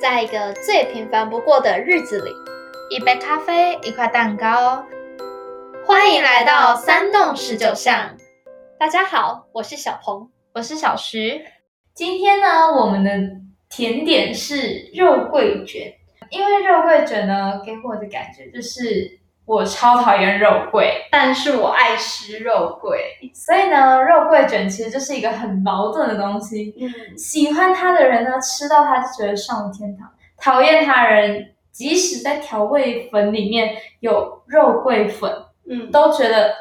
在一个最平凡不过的日子里，一杯咖啡，一块蛋糕。欢迎来到三栋十九巷。大家好，我是小鹏，我是小徐。今天呢，我们的甜点是肉桂卷。因为肉桂卷呢，给我的感觉就是我超讨厌肉桂，但是我爱吃肉桂，所以呢，肉桂卷其实就是一个很矛盾的东西。嗯，喜欢它的人呢，吃到它就觉得上了天堂；讨厌它的人，即使在调味粉里面有肉桂粉，嗯，都觉得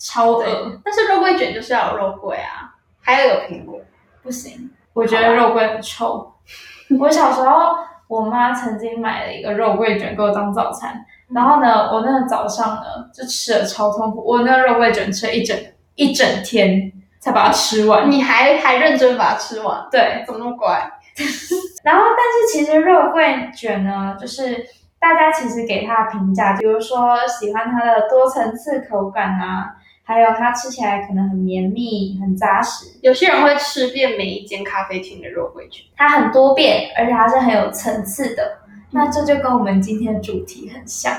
超恶。但是肉桂卷就是要有肉桂啊，还要有苹果，不行，我觉得肉桂很臭。我小时候。我妈曾经买了一个肉桂卷给我当早餐，然后呢，我那个早上呢就吃的超痛苦，我那个肉桂卷吃了一整一整天才把它吃完。你还还认真把它吃完？对，怎么那么乖？然后，但是其实肉桂卷呢，就是大家其实给它的评价，比如说喜欢它的多层次口感啊。还有它吃起来可能很绵密、很扎实。有些人会吃遍每一间咖啡厅的肉桂卷，它很多变，而且它是很有层次的。那这就跟我们今天的主题很像，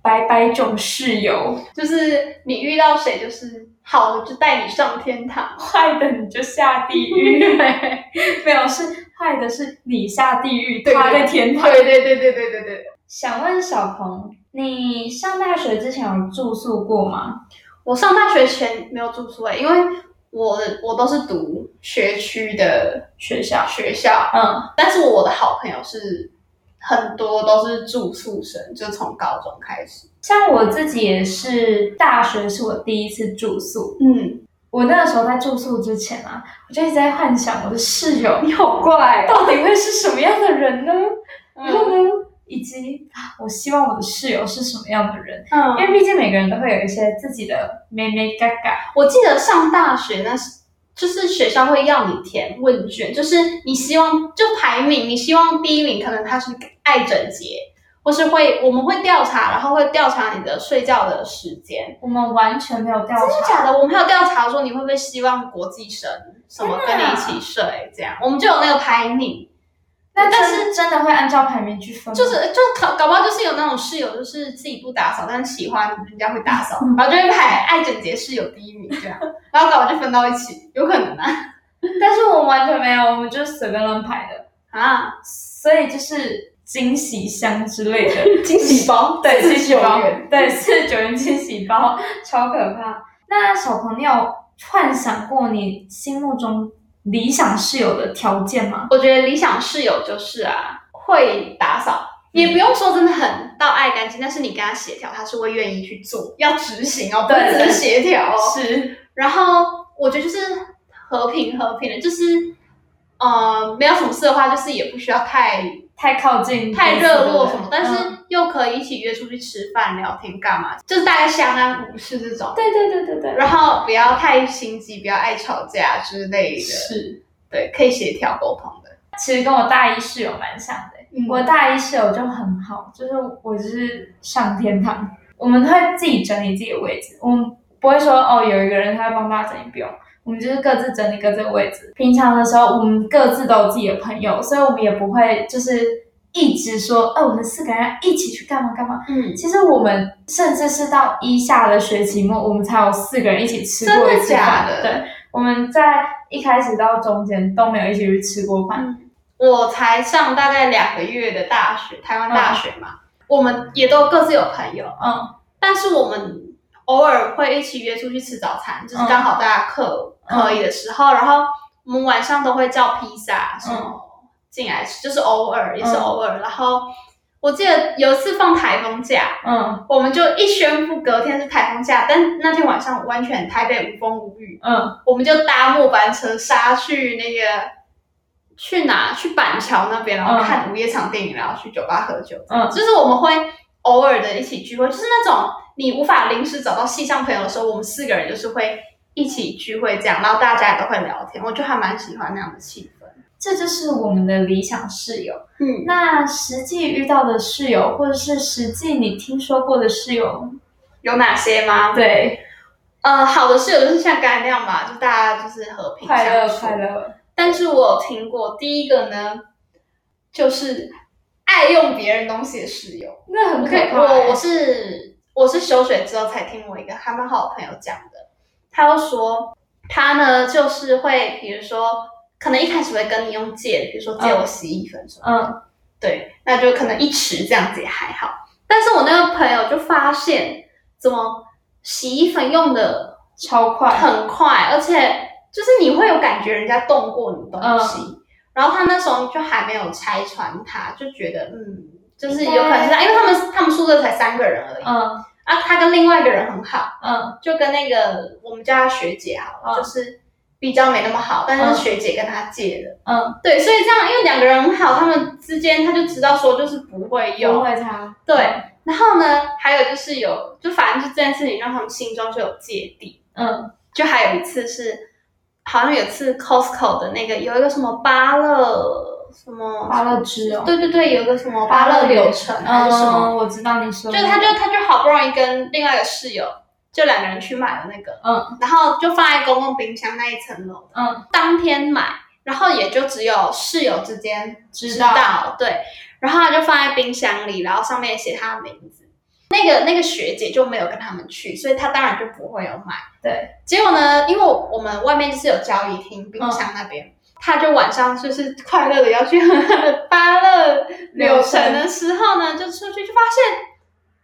百百种室友，就是你遇到谁，就是好的就带你上天堂，坏的你就下地狱。没有，是坏的是你下地狱，他在天堂。对对对对对对对。想问小鹏，你上大学之前有住宿过吗？我上大学前没有住宿诶，因为我的我都是读学区的学校学校，嗯，但是我的好朋友是很多都是住宿生，就从高中开始。像我自己也是，大学是我第一次住宿，嗯，我那个时候在住宿之前啊，我就一直在幻想我的室友，你好怪，到底会是什么样的人呢？然后呢？以及我希望我的室友是什么样的人？嗯，因为毕竟每个人都会有一些自己的咩咩嘎嘎。我记得上大学那是，就是学校会要你填问卷，就是你希望就排名，你希望第一名可能他是爱整洁，或是会我们会调查，然后会调查你的睡觉的时间。我们完全没有调查，真的假的？我们没有调查说你会不会希望国际生什么跟你一起睡这样，我们就有那个排名。那但是真的会按照排名去分，就是就搞搞不好就是有那种室友，就是自己不打扫，但是喜欢人家会打扫，然后就会排爱整洁室友第一名这样，然后搞完就分到一起，有可能啊。但是我们完全没有，我们就是随便乱排的。啊，所以就是惊喜箱之类的。惊喜包，对，惊喜包，对，四十九元惊喜包，超可怕。那小朋友幻想过你心目中？理想室友的条件吗？我觉得理想室友就是啊，会打扫，也不用说真的很到爱干净，但是你跟他协调，他是会愿意去做，要执行哦，不是协调哦。是。然后我觉得就是和平和平的，就是呃，没有什么事的话，就是也不需要太。太靠近，太热络什么，但是又可以一起约出去吃饭、聊天干嘛？就是大家相安无事这种。对对对对对。然后不要太心急，不要爱吵架之类的。是，对，可以协调沟通的。其实跟我大一室友蛮像的。我大一室友就很好，就是我就是上天堂。我们会自己整理自己的位置，我们不会说哦，有一个人他会帮大家整理，不用。我们就是各自整理各自的位置。平常的时候，我们各自都有自己的朋友，所以我们也不会就是一直说，哦，我们四个人一起去干嘛干嘛。嗯，其实我们甚至是到一下的学期末，我们才有四个人一起吃过一次饭。对，我们在一开始到中间都没有一起去吃过饭。我才上大概两个月的大学，台湾大学嘛，我们也都各自有朋友。嗯，但是我们偶尔会一起约出去吃早餐，就是刚好大家课。可以的时候，然后我们晚上都会叫披萨什么进来吃，就是偶尔也是偶尔。然后我记得有一次放台风假，嗯，我们就一宣布隔天是台风假，但那天晚上完全台北无风无雨，嗯，我们就搭末班车杀去那个去哪？去板桥那边，然后看午夜场电影，然后去酒吧喝酒。嗯，就是我们会偶尔的一起聚会，就是那种你无法临时找到系上朋友的时候，我们四个人就是会。一起聚会这样，然后大家也都会聊天，我就还蛮喜欢那样的气氛。这就是我们的理想室友。嗯，那实际遇到的室友，或者是实际你听说过的室友有哪些吗？对，呃，好的室友就是像刚才那样吧，就大家就是和平快乐快乐。但是我听过第一个呢，就是爱用别人东西的室友。那很可怕。我我是我是休学之后才听我一个还蛮好的朋友讲的，他又说他呢就是会，比如说可能一开始会跟你用借，比如说借我洗衣粉什么，嗯，对，那就可能一池这样子也还好。但是我那个朋友就发现，怎么洗衣粉用的超快，很快，而且就是你会有感觉人家动过你东西。然后他那时候就还没有拆穿他，就觉得嗯，就是有可能是因为他们他们宿舍才三个人而已，嗯，啊，他跟另外一个人很好，嗯，就跟那个我们家学姐好，就是比较没那么好，但是学姐跟他借的，嗯，对，所以这样因为两个人很好，他们之间他就知道说就是不会用，不会擦，对，然后呢，还有就是有，就反正就这件事情让他们心中就有芥蒂，嗯，就还有一次是。好像有次 Costco 的那个有一个什么芭乐什么芭乐汁哦，对对对，有一个什么芭乐柳橙还是什么，我知道你说，就他就他就好不容易跟另外一个室友就两个人去买了那个，嗯，然后就放在公共冰箱那一层楼，嗯，当天买，然后也就只有室友之间知道，对，然后他就放在冰箱里，然后上面写他的名字。那个那个学姐就没有跟他们去，所以她当然就不会有买。对，结果呢，因为我们外面就是有交易厅、冰箱那边，她就晚上就是快乐的要去喝芭乐柳橙的时候呢，就出去就发现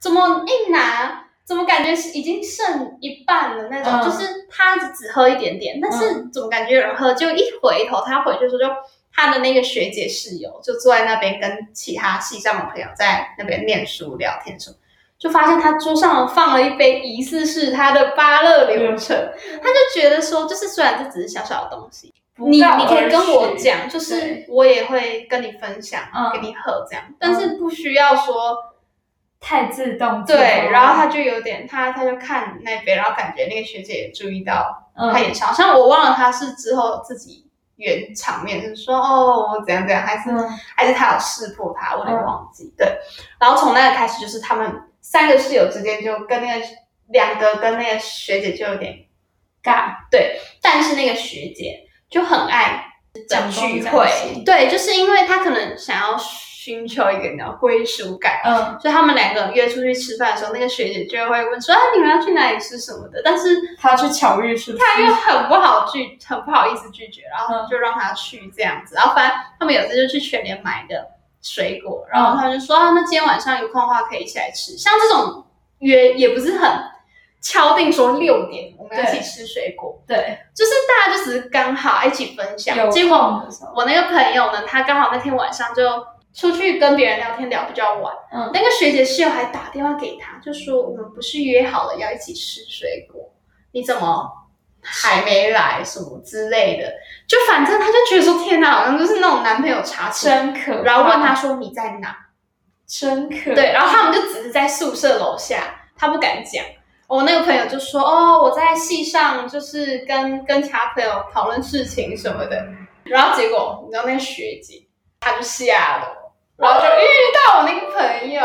怎么一拿，怎么感觉是已经剩一半了那种，就是他只喝一点点，但是怎么感觉有人喝？就一回头，他回去的时候，就他的那个学姐室友就坐在那边跟其他系上的朋友在那边念书聊天什么。就发现他桌上放了一杯疑似是他的芭乐柳橙，他就觉得说，就是虽然这只是小小的东西，你你可以跟我讲，就是我也会跟你分享，给你喝这样，但是不需要说太自动。对，然后他就有点，他他就看那边，然后感觉那个学姐也注意到他演唱，像我忘了他是之后自己圆场面，就是说哦我怎样怎样，还是还是他有识破他，我有点忘记。对，然后从那个开始就是他们。三个室友之间就跟那个两个跟那个学姐就有点尬，对，但是那个学姐就很爱讲聚会，对，就是因为他可能想要寻求一个你知道归属感，嗯，所以他们两个约出去吃饭的时候，那个学姐就会问说，啊，你们要去哪里吃什么的？但是他去巧遇是，他又很不好拒，很不好意思拒绝，然后就让他去这样子，然后反正他们有次就去全联买的。水果，然后他就说啊，那今天晚上有空的话可以一起来吃。像这种约也不是很敲定说六点我们要一起吃水果，对，就是大家就只是刚好一起分享。结果我那个朋友呢，他刚好那天晚上就出去跟别人聊天聊比较晚，嗯，那个学姐室友还打电话给他，就说我们不是约好了要一起吃水果，你怎么？还没来？什么之类的，就反正他就觉得说天哪，好像就是那种男朋友查真可然后问他说你在哪，真可对，然后他们就只是在宿舍楼下，他不敢讲。我那个朋友就说哦，我在戏上就是跟跟其他朋友讨论事情什么的，然后结果你知道那个学姐，她就下楼，然后就遇到我那个朋友。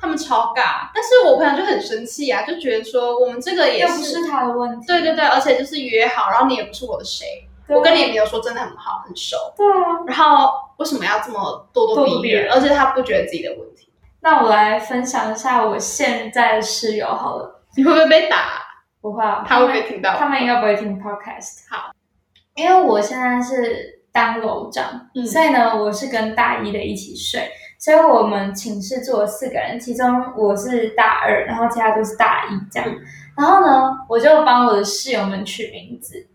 他们超尬，但是我朋友就很生气啊，就觉得说我们这个也不是他的问题，对对对，而且就是约好，然后你也不是我的谁，我跟你也没有说真的很好很熟，对啊，然后为什么要这么咄咄逼人？而且他不觉得自己的问题。那我来分享一下我现在的室友好了，你会不会被打？不会啊，他会不会听到？他们应该不会听 podcast。好，因为我现在是当楼长，所以呢，我是跟大一的一起睡。所以我们寝室住了四个人，其中我是大二，然后其他都是大一这样。然后呢，我就帮我的室友们取名字。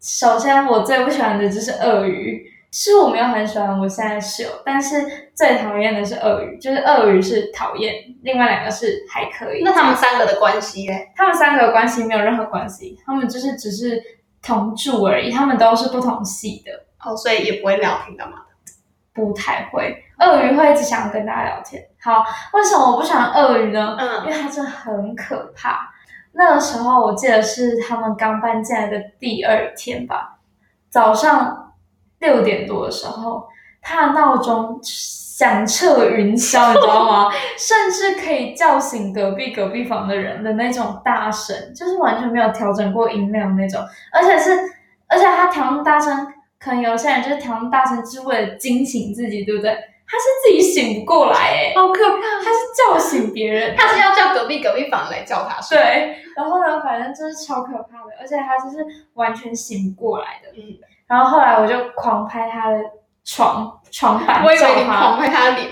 首先，我最不喜欢的就是鳄鱼，是我没有很喜欢我现在室友，但是最讨厌的是鳄鱼，就是鳄鱼是讨厌，另外两个是还可以。那他们三个的关系呢？他们三个的关系没有任何关系，他们就是只是同住而已，他们都是不同系的哦，所以也不会聊天干嘛的。不太会，鳄鱼会一直想要跟大家聊天。好，为什么我不喜欢鳄鱼呢？嗯，因为它真的很可怕。那个时候我记得是他们刚搬进来的第二天吧，早上六点多的时候，它的闹钟响彻云霄，你知道吗？甚至可以叫醒隔壁隔壁房的人的那种大声，就是完全没有调整过音量那种，而且是，而且它调那么大声。可能有些人就是调大声，就是为了惊醒自己，对不对？他是自己醒不过来，哎，好可怕！他是叫醒别人，他是要叫隔壁隔壁房来叫他。对，然后呢，反正就是超可怕的，而且他就是完全醒不过来的。嗯，然后后来我就狂拍他的床床板，我以为你狂拍他的脸，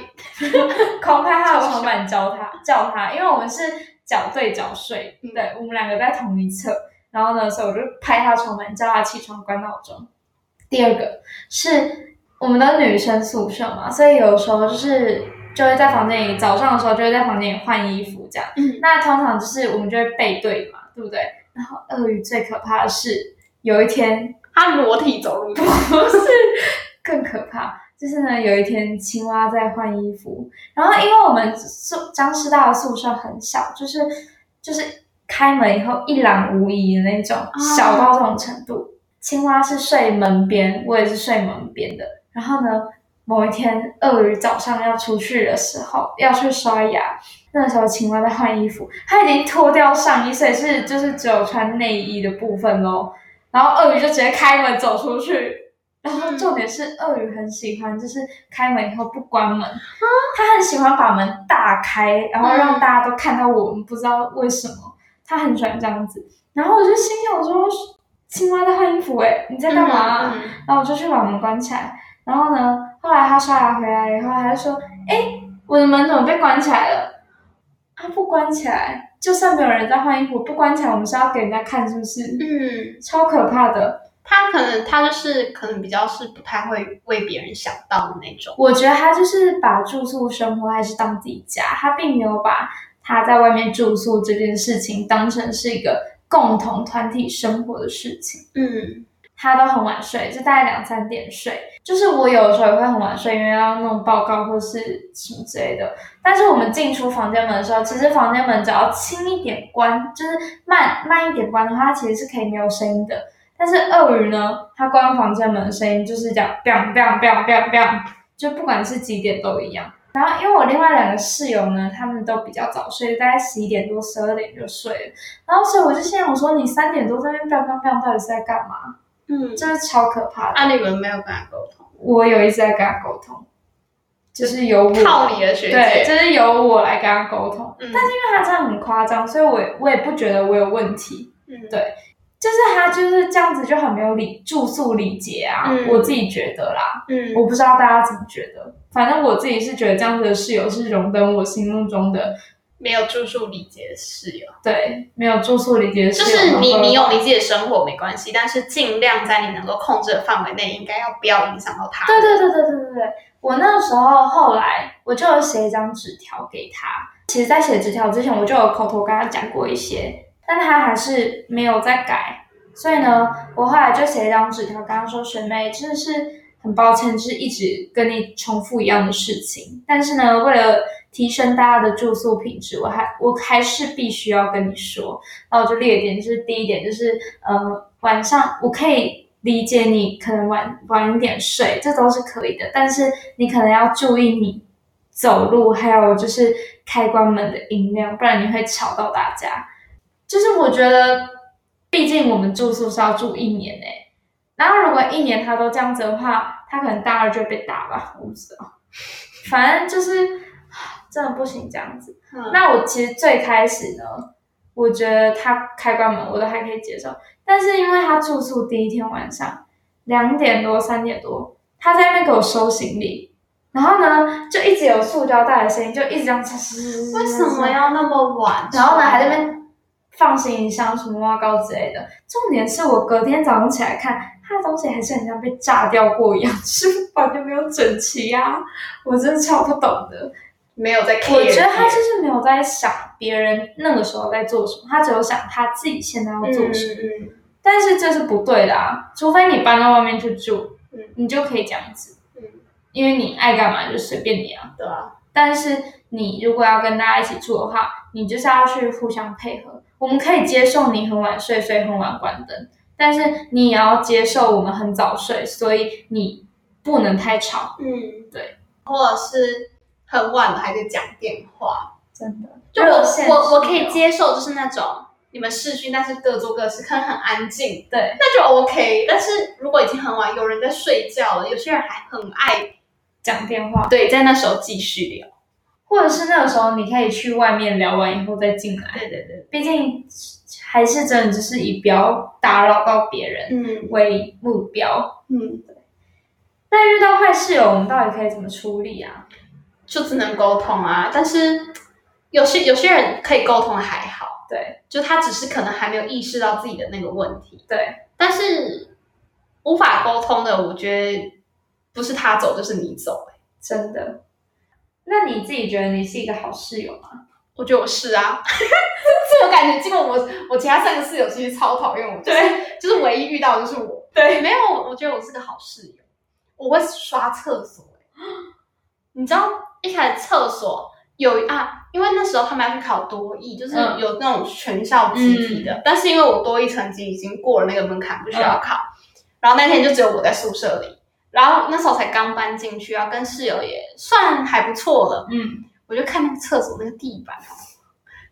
狂拍他的床板，叫他叫他，因为我们是脚对脚睡，对，我们两个在同一侧。然后呢，所以我就拍他床板，叫他起床，关闹钟。第二个是。我们的女生宿舍嘛，所以有时候就是就会在房间里，早上的时候就会在房间里换衣服这样。嗯，那通常就是我们就会背对嘛，对不对？然后鳄鱼最可怕的是有一天它裸体走路，不是更可怕，就是呢有一天青蛙在换衣服，然后因为我们宿张师大的宿舍很小，就是就是开门以后一览无遗的那种，小到这种程度。青蛙是睡门边，我也是睡门边的。然后呢，某一天，鳄鱼早上要出去的时候，要去刷牙。那时候，青蛙在换衣服，它已经脱掉上衣，所以是就是只有穿内衣的部分喽。然后，鳄鱼就直接开门走出去。然后，重点是，鳄鱼很喜欢，就是开门以后不关门，它很喜欢把门大开，然后让大家都看到我们，不知道为什么，它很喜欢这样子。然后我就心想说，青蛙在换衣服，哎，你在干嘛？然后我就去把门关起来。然后呢？后来他刷牙回来以后，他就说：“哎，我的门怎么被关起来了？他不关起来，就算没有人在换衣服，不关起来，我们是要给人家看，是不是？嗯，超可怕的。他可能他就是可能比较是不太会为别人想到的那种。我觉得他就是把住宿生活还是当自己家，他并没有把他在外面住宿这件事情当成是一个共同团体生活的事情。嗯。”他都很晚睡，就大概两三点睡。就是我有的时候也会很晚睡，因为要弄报告或是什么之类的。但是我们进出房间门的时候，其实房间门只要轻一点关，就是慢慢一点关的话，它其实是可以没有声音的。但是鳄鱼呢，它关房间门的声音就是这样，biang biang biang biang biang，就不管是几点都一样。然后因为我另外两个室友呢，他们都比较早睡，大概十一点多、十二点就睡了。然后所以我就心想说，你三点多在那边到底是在干嘛？嗯，真的超可怕的。那你们没有跟他沟通？我有一直在跟他沟通，就是由我靠你的学姐，对，就是由我来跟他沟通。但是因为他真的很夸张，所以我我也不觉得我有问题。嗯，对，就是他就是这样子就很没有礼住宿礼节啊，我自己觉得啦。嗯，我不知道大家怎么觉得，反正我自己是觉得这样子的室友是荣登我心目中的。没有住宿礼节的室友，对，没有住宿礼节的室友，就是你，你有你自己的生活没关系，但是尽量在你能够控制的范围内，应该要不要影响到他。对对对对对对对，我那个时候后来我就有写一张纸条给他，其实，在写纸条之前，我就有口头跟他讲过一些，但他还是没有再改，所以呢，我后来就写一张纸条跟他说：“学妹，真的是很抱歉，就是一直跟你重复一样的事情，但是呢，为了。”提升大家的住宿品质，我还我还是必须要跟你说，那我就列一点，就是第一点就是，呃，晚上我可以理解你可能晚晚一点睡，这都是可以的，但是你可能要注意你走路，还有就是开关门的音量，不然你会吵到大家。就是我觉得，毕竟我们住宿是要住一年诶，然后如果一年他都这样子的话，他可能大二就被打吧，我不知道，反正就是。真的不行这样子。那我其实最开始呢，我觉得他开关门我都还可以接受，但是因为他住宿第一天晚上两点多三点多，他在那边给我收行李，然后呢就一直有塑胶袋的声音，就一直这样。为什么要那么晚？然后呢还在那边放行李箱什么挖膏之类的。重点是我隔天早上起来看，他的东西还是很像被炸掉过一样，是完全没有整齐呀。我真的超不懂的。没有在，我觉得他就是没有在想别人那个时候在做什么，他只有想他自己现在要做什么。但是这是不对的啊，除非你搬到外面去住，你就可以这样子。嗯，因为你爱干嘛就随便你啊。对啊。但是你如果要跟大家一起住的话，你就是要去互相配合。我们可以接受你很晚睡，所以很晚关灯，但是你也要接受我们很早睡，所以你不能太吵。嗯，对，或者是。很晚了还在讲电话，真的。就我我我可以接受，就是那种你们视讯，但是各做各事，可能很安静，对，那就 OK。但是如果已经很晚，有人在睡觉了，有些人还很爱讲电话，对，在那时候继续聊，或者是那个时候你可以去外面聊完以后再进来。对对对，毕竟还是真的就是以不要打扰到别人嗯为目标。嗯，那遇到坏室友，我们到底可以怎么处理啊？就只能沟通啊。但是有些有些人可以沟通还好，对就他只是可能还没有意识到自己的那个问题。对，但是无法沟通的，我觉得不是他走就是你走、欸。真的。那你自己觉得你是一个好室友吗？我觉得我是啊，这种感觉。结果我我其他三个室友其实超讨厌我，就是 就是唯一遇到的就是我。对没有，我觉得我是个好室友。我会刷厕所、欸，你知道一开始厕所有啊，因为那时候他们要去考多艺，就是嗯有那种全校集体的，但是因为我多艺成绩已经过了那个门槛，不需要考。然后那天就只有我在宿舍里，然后那时候才刚搬进去，然后跟室友也算还不错了。嗯，我就看那个厕所那个地板哦，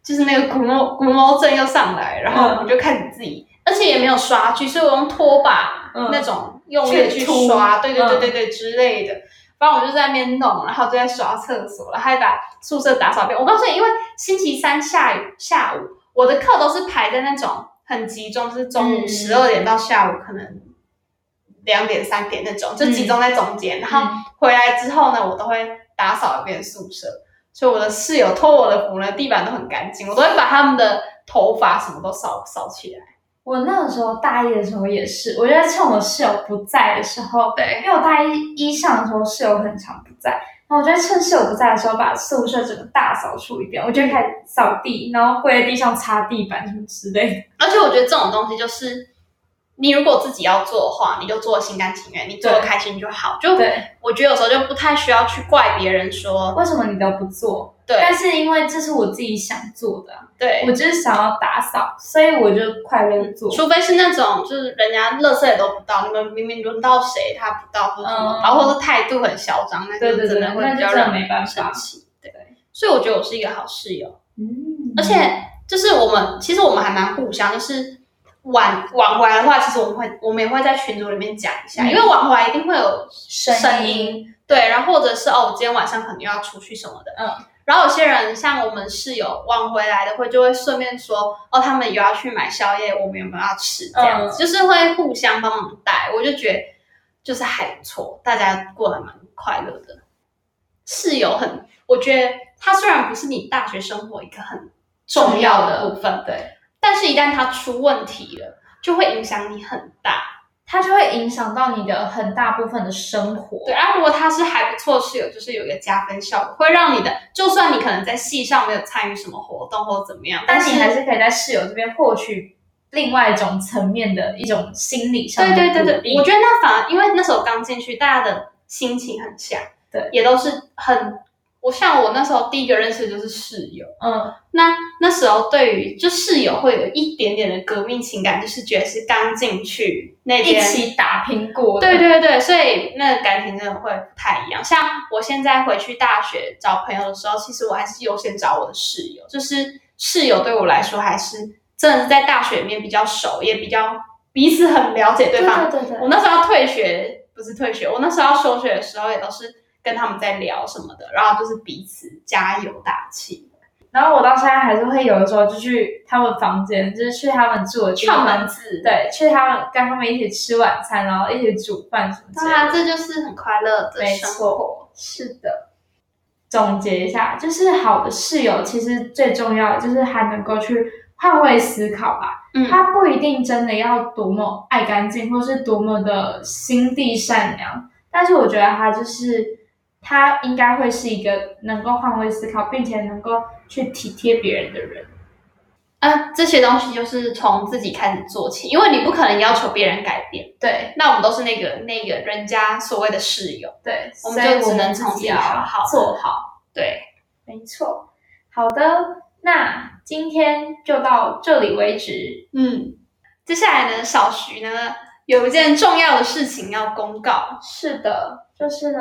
就是那个古猫古猫症又上来，然后我就开始自己，而且也没有刷具，所以我用拖把、嗯那种用力的去刷，对对对嗯对对、之类的。反正我就在那边弄，然后就在刷厕所，然后还把宿舍打扫遍。我告诉你，因为星期三下雨下午我的课都是排在那种很集中，就是中午嗯十二点到下午可能两点三点那种，就集中在中间。然后嗯回来之后呢，我都会打扫一遍宿舍，所以我的室友脱我的服呢，地板都很干净，我都会把他们的头发什么都扫扫起来。我那个时候大一的时候也是，我觉得趁我室友不在的时候，对因为我大一一上的时候室友很常不在，然后我就会趁室友不在的时候把宿舍整个大扫除一遍，我就会开始扫地，然后跪在地上擦地板什么之类的。而且我觉得这种东西就是，你如果自己要做的话，你就做心甘情愿，你做的开心就好。就对，我觉得有时候就不太需要去怪别人说，为什么你都不做？对但是因为这是我自己想做的啊，对我，就是想要打扫，所以我就快乐做。除非是那种就是人家乐色也都不到，你们明明轮到谁他不到或者什么，嗯然后或者态度很嚣张，那就真的会让没办法生气。对，所以我觉得我是一个好室友。嗯而且就是我们其实我们还蛮互相，就是晚晚回来的话，其实我们会我们也会在群组里面讲一下，嗯。因为晚回来一定会有声声音。音，对，然后或者是哦，我今天晚上可能要出去什么的，嗯。然后有些人像我们室友晚回来的会就会顺便说哦，他们有要去买宵夜，我们有没有要吃这样子，嗯就是会互相帮忙带，我就觉得就是还不错，大家过得蛮快乐的。室友很，我觉得他虽然不是你大学生活一个很重要的部分，对，但是一旦他出问题了，就会影响你很大。它就会影响到你的很大部分的生活。对，啊，如果他是还不错的室友，就是有一个加分效果，会让你的，就算你可能在系上没有参与什么活动或者怎么样，是但你还是可以在室友这边获取另外一种层面的一种心理上的对对对对，我觉得那反而因为那时候刚进去，大家的心情很像，对也都是很，我像我那时候第一个认识的就是室友，嗯，那那时候对于就室友会有一点点的革命情感，就是觉得是刚进去那一起打拼过的。对对对，所以那个感情真的会不太一样。像我现在回去大学找朋友的时候，其实我还是优先找我的室友，就是室友对我来说还是真的是在大学里面比较熟，也比较彼此很了解对对方。对对对，我那时候要退学，不是退学，我那时候要休学的时候，也都是跟他们在聊什么的，然后就是彼此加油打气。然后我到现在还是会有的时候就去他们房间，就是去他们住的串，门子，对，去他们跟他们一起吃晚餐，然后一起煮饭什么。当然这就是很快乐的没生活。错，是的。总结一下，就是好的室友其实最重要的就是还能够去换位思考吧。嗯，他不一定真的要多么爱干净，或是多么的心地善良，但是我觉得他就是他应该会是一个能够换位思考，并且能够去体贴别人的人。啊，这些东西就是从自己开始做起，因为你不可能要求别人改变。对那我们都是那个那个人家所谓的室友，对，我们就只能从自己好好做好。对，没错。好的，那今天就到这里为止。嗯。接下来呢，小徐呢有一件重要的事情要公告，是的，就是呢，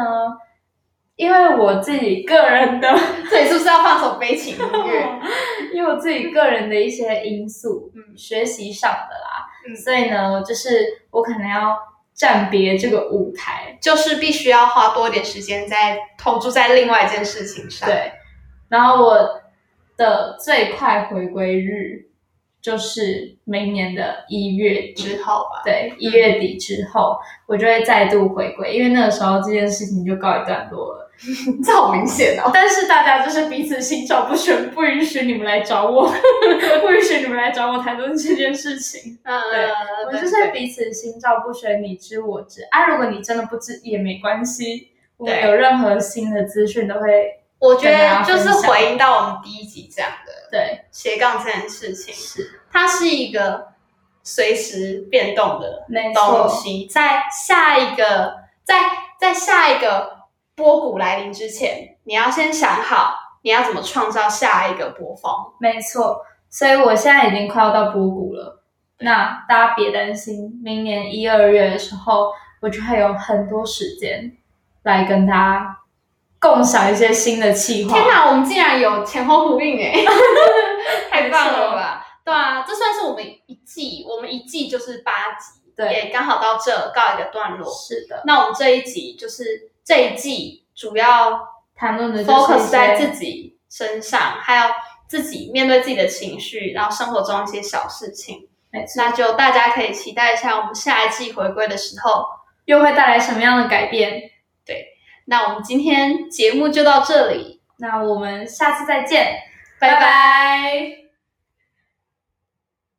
因为我自己个人的，这里是不是要放首悲情音乐？因为我自己个人的一些因素，嗯，学习上的啦，嗯，所以呢，就是我可能要暂别这个舞台，就是必须要花多一点时间在投注在另外一件事情上。对，然后我的最快回归日。就是明年的一月之后吧，对，一月底之后，我就会再度回归，因为那个时候这件事情就告一段落了。这好明显哦！但是大家就是彼此心照不宣，不允许你们来找我，不允许你们来找我谈论这件事情。嗯，对，我就是彼此心照不宣，你知我知。啊，如果你真的不知也没关系，我有任何新的资讯都会。我觉得就是回应到我们第一集这样的，对斜杠这件事情，是它是一个随时变动的东西，在下一个在在下一个波谷来临之前，你要先想好你要怎么创造下一个波峰。没错，所以我现在已经快要到波谷了，那大家别担心，明年一二月的时候，我就会有很多时间来跟大家。共享一些新的计划。天哪，我们竟然有前后呼应哎，太棒了吧？对啊，这算是我们一季，我们一季就是八集，对，也刚好到这告一个段落。是的，那我们这一集就是这一季主要谈论的 focus 在自己身上，还有自己面对自己的情绪，然后生活中一些小事情。那就大家可以期待一下，我们下一季回归的时候又会带来什么样的改变？对那我们今天节目就到这里，那我们下次再见，拜拜。